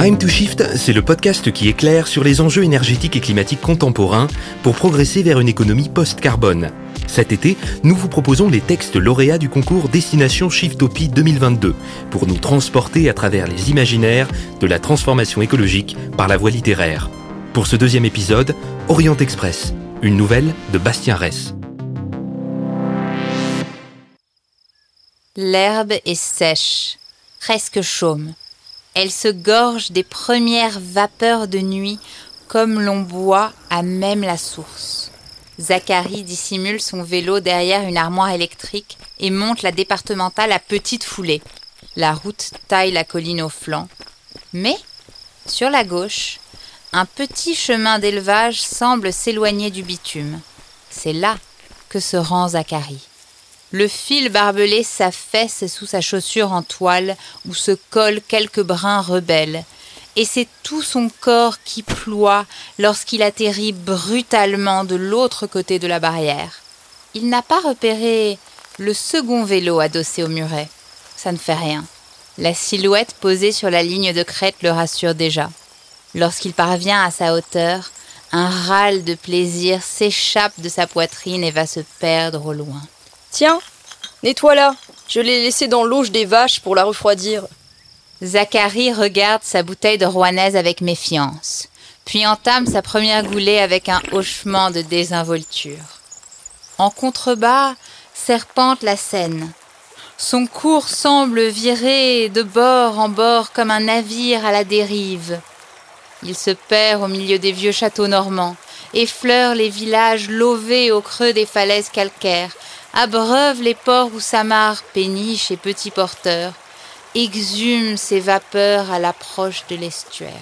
Time to Shift, c'est le podcast qui éclaire sur les enjeux énergétiques et climatiques contemporains pour progresser vers une économie post-carbone. Cet été, nous vous proposons les textes lauréats du concours Destination Shiftopie 2022 pour nous transporter à travers les imaginaires de la transformation écologique par la voie littéraire. Pour ce deuxième épisode, Orient Express, une nouvelle de Bastien Ress. L'herbe est sèche, presque chaume. Elle se gorge des premières vapeurs de nuit comme l'on boit à même la source. Zacharie dissimule son vélo derrière une armoire électrique et monte la départementale à petite foulée. La route taille la colline au flanc. Mais, sur la gauche, un petit chemin d'élevage semble s'éloigner du bitume. C'est là que se rend Zacharie. Le fil barbelé s'affaisse sous sa chaussure en toile où se collent quelques brins rebelles. Et c'est tout son corps qui ploie lorsqu'il atterrit brutalement de l'autre côté de la barrière. Il n'a pas repéré le second vélo adossé au muret. Ça ne fait rien. La silhouette posée sur la ligne de crête le rassure déjà. Lorsqu'il parvient à sa hauteur, un râle de plaisir s'échappe de sa poitrine et va se perdre au loin. Tiens, nettoie-la. Je l'ai laissée dans l'auge des vaches pour la refroidir. Zacharie regarde sa bouteille de rouennaise avec méfiance, puis entame sa première goulée avec un hochement de désinvolture. En contrebas serpente la Seine. Son cours semble virer de bord en bord comme un navire à la dérive. Il se perd au milieu des vieux châteaux normands, effleure les villages lovés au creux des falaises calcaires, abreuve les ports où s'amarrent péniches et petits porteurs, exhume ses vapeurs à l'approche de l'estuaire.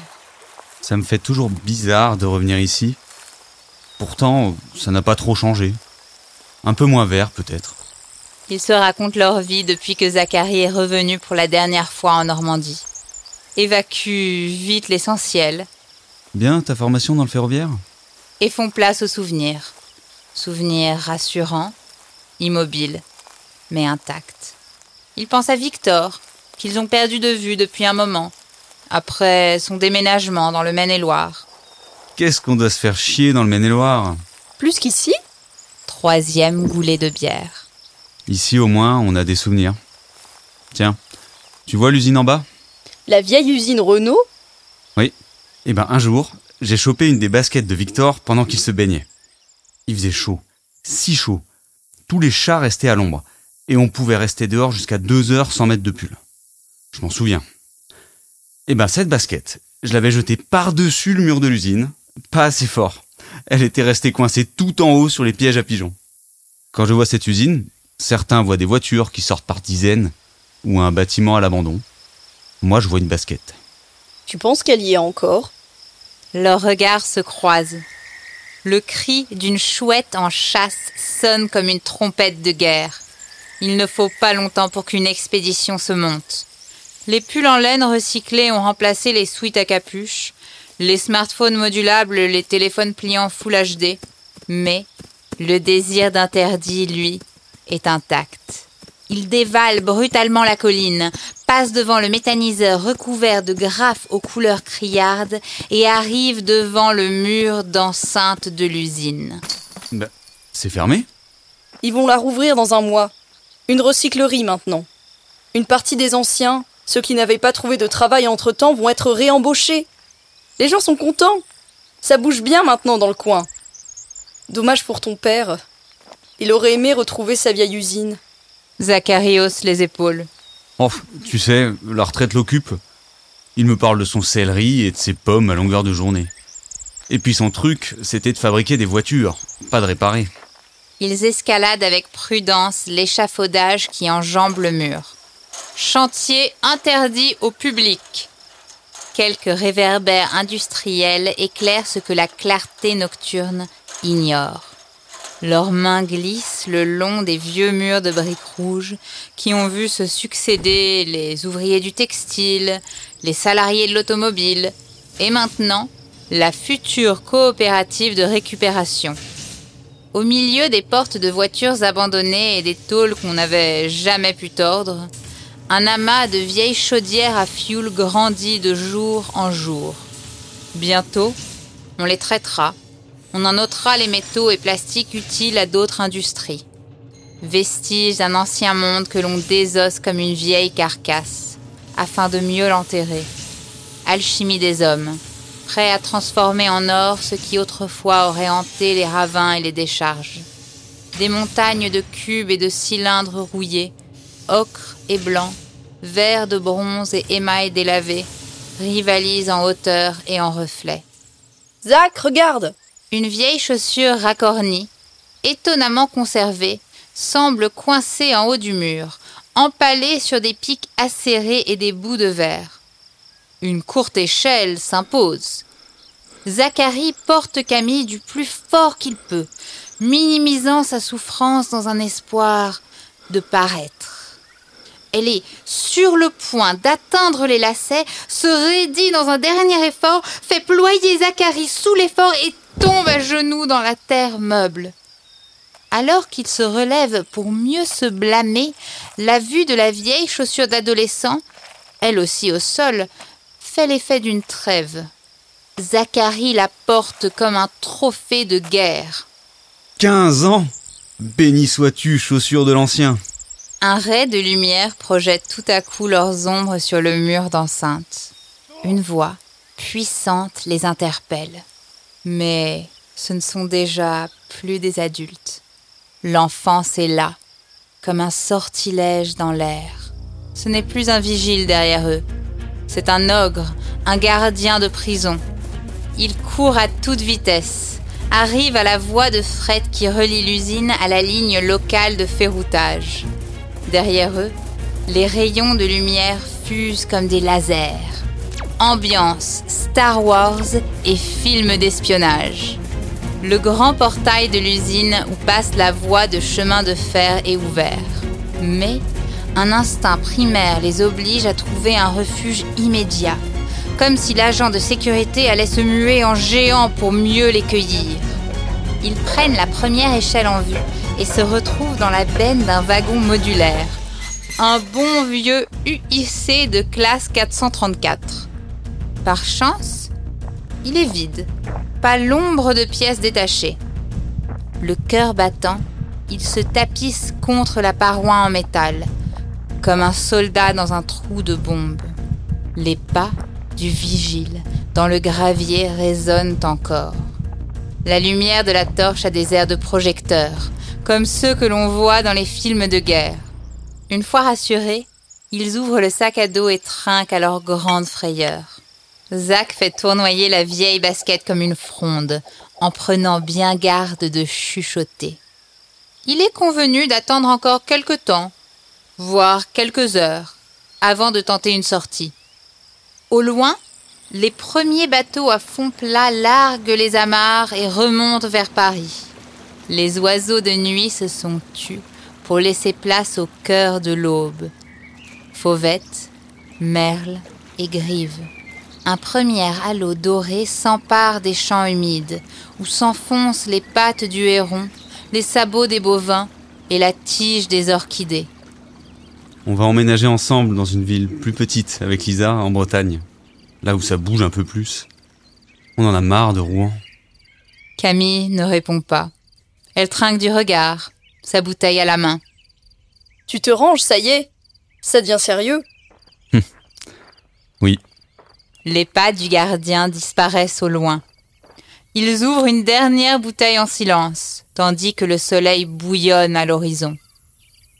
Ça me fait toujours bizarre de revenir ici. Pourtant, ça n'a pas trop changé. Un peu moins vert, peut-être. Ils se racontent leur vie depuis que Zacharie est revenu pour la dernière fois en Normandie. Évacue vite l'essentiel. Bien ta formation dans le ferroviaire? Et font place aux souvenirs. Souvenirs rassurants, immobile, mais intact. Il pense à Victor, qu'ils ont perdu de vue depuis un moment, après son déménagement dans le Maine-et-Loire. Qu'est-ce qu'on doit se faire chier dans le Maine-et-Loire? Plus qu'ici Troisième goulet de bière. Ici au moins, on a des souvenirs. Tiens, tu vois l'usine en bas? La vieille usine Renault? Oui. Eh ben un jour, j'ai chopé une des baskets de Victor pendant qu'il se baignait. Il faisait chaud, si chaud, tous les chats restaient à l'ombre, et on pouvait rester dehors jusqu'à deux heures sans mettre de pull. Je m'en souviens. Et ben cette basket, je l'avais jetée par-dessus le mur de l'usine, pas assez fort. Elle était restée coincée tout en haut sur les pièges à pigeons. Quand je vois cette usine, certains voient des voitures qui sortent par dizaines, ou un bâtiment à l'abandon. Moi, je vois une basket. Tu penses qu'elle y est encore? Leurs regards se croisent. Le cri d'une chouette en chasse sonne comme une trompette de guerre. Il ne faut pas longtemps pour qu'une expédition se monte. Les pulls en laine recyclés ont remplacé les suites à capuche, les smartphones modulables, les téléphones pliants Full HD. Mais le désir d'interdit, lui, est intact. Il dévale brutalement la colline, passe devant le méthaniseur recouvert de graphes aux couleurs criardes et arrive devant le mur d'enceinte de l'usine. Ben, c'est fermé? Ils vont la rouvrir dans un mois. Une recyclerie maintenant. Une partie des anciens, ceux qui n'avaient pas trouvé de travail entre-temps, vont être réembauchés. Les gens sont contents. Ça bouge bien maintenant dans le coin. Dommage pour ton père. Il aurait aimé retrouver sa vieille usine. Zacharie hausse les épaules. Oh, tu sais, la retraite l'occupe. Il me parle de son céleri et de ses pommes à longueur de journée. Et puis son truc, c'était de fabriquer des voitures, pas de réparer. Ils escaladent avec prudence l'échafaudage qui enjambe le mur. Chantier interdit au public. Quelques réverbères industriels éclairent ce que la clarté nocturne ignore. Leurs mains glissent le long des vieux murs de briques rouges qui ont vu se succéder les ouvriers du textile, les salariés de l'automobile et maintenant la future coopérative de récupération. Au milieu des portes de voitures abandonnées et des tôles qu'on n'avait jamais pu tordre, un amas de vieilles chaudières à fioul grandit de jour en jour. Bientôt, on les traitera, on en notera les métaux et plastiques utiles à d'autres industries. Vestiges d'un ancien monde que l'on désosse comme une vieille carcasse, afin de mieux l'enterrer. Alchimie des hommes, prêts à transformer en or ce qui autrefois aurait hanté les ravins et les décharges. Des montagnes de cubes et de cylindres rouillés, ocre et blanc, vert de bronze et émail délavé, rivalisent en hauteur et en reflet. Zach, regarde Une vieille chaussure racornie, étonnamment conservée, semble coincée en haut du mur, empalée sur des pics acérés et des bouts de verre. Une courte échelle s'impose. Zacharie porte Camille du plus fort qu'il peut, minimisant sa souffrance dans un espoir de paraître. Elle est sur le point d'atteindre les lacets, se raidit dans un dernier effort, fait ployer Zacharie sous l'effort et tombe à genoux dans la terre meuble. Alors qu'il se relève pour mieux se blâmer, la vue de la vieille chaussure d'adolescent, elle aussi au sol, fait l'effet d'une trêve. Zacharie la porte comme un trophée de guerre. Quinze ans Béni sois-tu, chaussure de l'ancien. Un ray de lumière projette tout à coup leurs ombres sur le mur d'enceinte. Une voix puissante les interpelle. Mais ce ne sont déjà plus des adultes. L'enfance est là, comme un sortilège dans l'air. Ce n'est plus un vigile derrière eux. C'est un ogre, un gardien de prison. Il court à toute vitesse, arrive à la voie de fret qui relie l'usine à la ligne locale de ferroutage. Derrière eux, les rayons de lumière fusent comme des lasers. Ambiance, Star Wars et film d'espionnage. Le grand portail de l'usine où passe la voie de chemin de fer est ouvert. Mais un instinct primaire les oblige à trouver un refuge immédiat, comme si l'agent de sécurité allait se muer en géant pour mieux les cueillir. Ils prennent la première échelle en vue et se retrouvent dans la benne d'un wagon modulaire. Un bon vieux UIC de classe 434. Par chance, il est vide, pas l'ombre de pièces détachées. Le cœur battant, il se tapisse contre la paroi en métal, comme un soldat dans un trou de bombe. Les pas du vigile dans le gravier résonnent encore. La lumière de la torche a des airs de projecteur, comme ceux que l'on voit dans les films de guerre. Une fois rassurés, ils ouvrent le sac à dos et trinquent à leur grande frayeur. Zach fait tournoyer la vieille basket comme une fronde, en prenant bien garde de chuchoter. Il est convenu d'attendre encore quelque temps, voire quelques heures, avant de tenter une sortie. Au loin, les premiers bateaux à fond plat larguent les amarres et remontent vers Paris. Les oiseaux de nuit se sont tus pour laisser place au cœur de l'aube. Fauvettes, merles et grives. Un premier halo doré s'empare des champs humides, où s'enfoncent les pattes du héron, les sabots des bovins et la tige des orchidées. On va emménager ensemble dans une ville plus petite avec Lisa en Bretagne, là où ça bouge un peu plus. On en a marre de Rouen. Camille ne répond pas. Elle trinque du regard, sa bouteille à la main. Tu te ranges, ça y est Ça devient sérieux Oui, Les pas du gardien disparaissent au loin. Ils ouvrent une dernière bouteille en silence, tandis que le soleil bouillonne à l'horizon.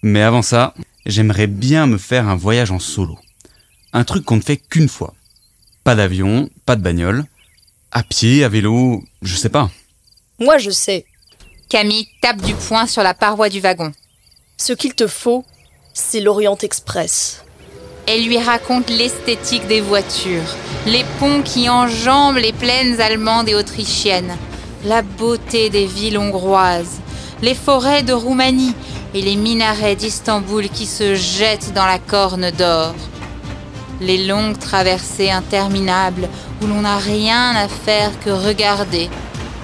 mais avant ça, j'aimerais bien me faire un voyage en solo. Un truc qu'on ne fait qu'une fois. Pas d'avion, pas de bagnole. À pied, à vélo, je sais pas. Moi, je sais. Camille tape du poing sur la paroi du wagon. Ce qu'il te faut, c'est l'Orient Express. Elle lui raconte l'esthétique des voitures, les ponts qui enjambent les plaines allemandes et autrichiennes, la beauté des villes hongroises, les forêts de Roumanie et les minarets d'Istanbul qui se jettent dans la corne d'or. Les longues traversées interminables où l'on n'a rien à faire que regarder,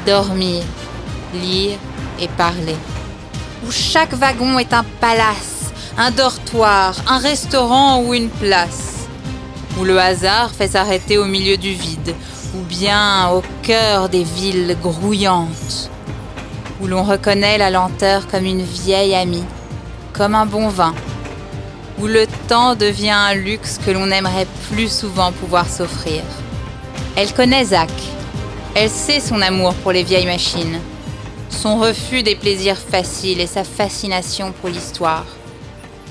dormir, lire parler. Où chaque wagon est un palace, un dortoir, un restaurant ou une place. Où le hasard fait s'arrêter au milieu du vide, ou bien au cœur des villes grouillantes. Où l'on reconnaît la lenteur comme une vieille amie, comme un bon vin. Où le temps devient un luxe que l'on aimerait plus souvent pouvoir s'offrir. Elle connaît Zach. Elle sait son amour pour les vieilles machines son refus des plaisirs faciles et sa fascination pour l'histoire.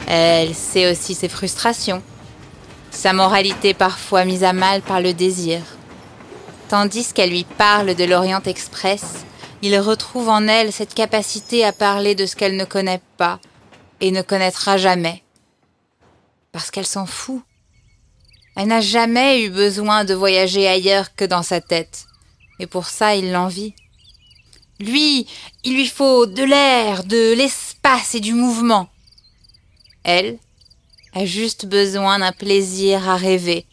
Elle sait aussi ses frustrations, sa moralité parfois mise à mal par le désir. Tandis qu'elle lui parle de l'Orient Express, il retrouve en elle cette capacité à parler de ce qu'elle ne connaît pas et ne connaîtra jamais. Parce qu'elle s'en fout. Elle n'a jamais eu besoin de voyager ailleurs que dans sa tête, et pour ça il l'envie. Lui, il lui faut de l'air, de l'espace et du mouvement. Elle a juste besoin d'un plaisir à rêver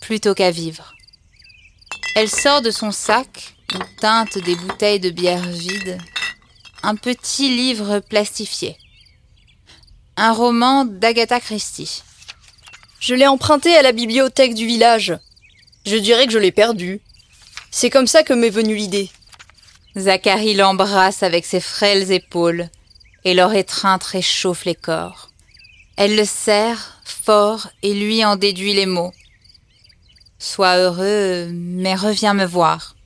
plutôt qu'à vivre. Elle sort de son sac, où teintent des bouteilles de bière vides, un petit livre plastifié. Un roman d'Agatha Christie. Je l'ai emprunté à la bibliothèque du village. Je dirais que je l'ai perdu. C'est comme ça que m'est venue l'idée. Zacharie l'embrasse avec ses frêles épaules, et leur étreinte réchauffe les corps. Elle le serre fort et lui en déduit les mots. Sois heureux, mais reviens me voir.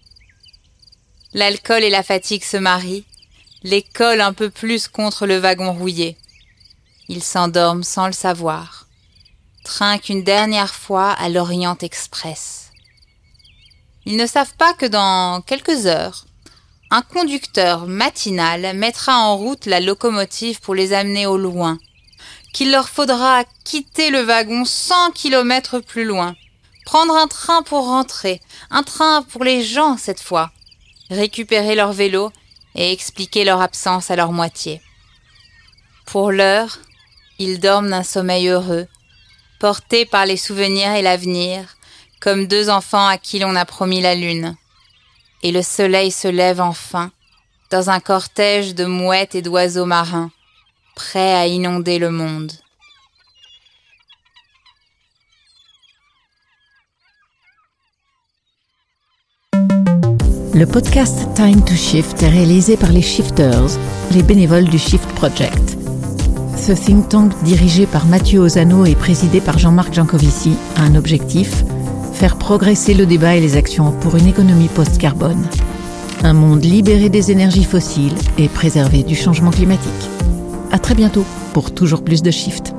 L'alcool et la fatigue se marient, les collent un peu plus contre le wagon rouillé. Ils s'endorment sans le savoir, trinquent une dernière fois à l'Orient Express. Ils ne savent pas que dans quelques heures, un conducteur matinal mettra en route la locomotive pour les amener au loin, qu'il leur faudra quitter le wagon 100 kilomètres plus loin, prendre un train pour rentrer, un train pour les gens cette fois, récupérer leur vélo et expliquer leur absence à leur moitié. Pour l'heure, ils dorment d'un sommeil heureux, portés par les souvenirs et l'avenir, comme deux enfants à qui l'on a promis la lune et le soleil se lève enfin, dans un cortège de mouettes et d'oiseaux marins, prêts à inonder le monde. Le podcast Time to Shift est réalisé par les Shifters, les bénévoles du Shift Project. Ce think tank dirigé par Mathieu Ozano et présidé par Jean-Marc Jancovici a un objectif – faire progresser le débat et les actions pour une économie post-carbone. Un monde libéré des énergies fossiles et préservé du changement climatique. À très bientôt pour toujours plus de Shift.